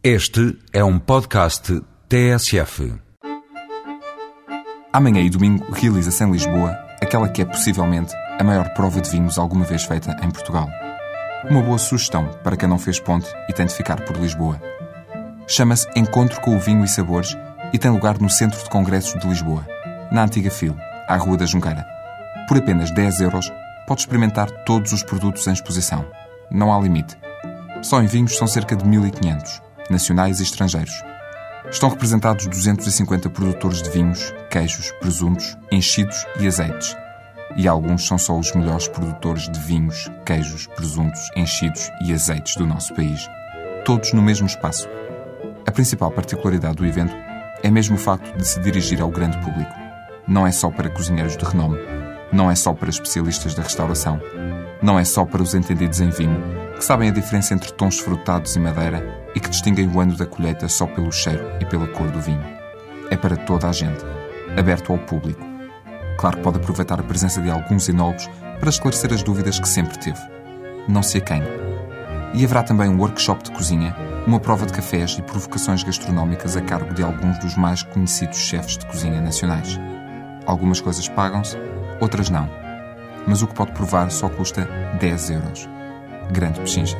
Este é um podcast TSF. Amanhã e domingo realiza-se em Lisboa aquela que é possivelmente a maior prova de vinhos alguma vez feita em Portugal. Uma boa sugestão para quem não fez ponte e tem de ficar por Lisboa. Chama-se Encontro com o Vinho e Sabores e tem lugar no Centro de Congressos de Lisboa, na antiga FIL, à Rua da Junqueira. Por apenas 10 euros, pode experimentar todos os produtos em exposição. Não há limite. Só em vinhos são cerca de 1500, nacionais e estrangeiros. Estão representados 250 produtores de vinhos, queijos, presuntos, enchidos e azeites. E alguns são só os melhores produtores de vinhos, queijos, presuntos, enchidos e azeites do nosso país. Todos no mesmo espaço. A principal particularidade do evento é mesmo o facto de se dirigir ao grande público. Não é só para cozinheiros de renome, não é só para especialistas da restauração, não é só para os entendidos em vinho, que sabem a diferença entre tons frutados e madeira e que distinguem o ano da colheita só pelo cheiro e pela cor do vinho. É para toda a gente, aberto ao público. Claro que pode aproveitar a presença de alguns enólogos para esclarecer as dúvidas que sempre teve. Não se acanhe. E haverá também um workshop de cozinha, uma prova de cafés e provocações gastronómicas a cargo de alguns dos mais conhecidos chefes de cozinha nacionais. Algumas coisas pagam-se, outras não. Mas o que pode provar só custa 10 euros. Grande pechincha.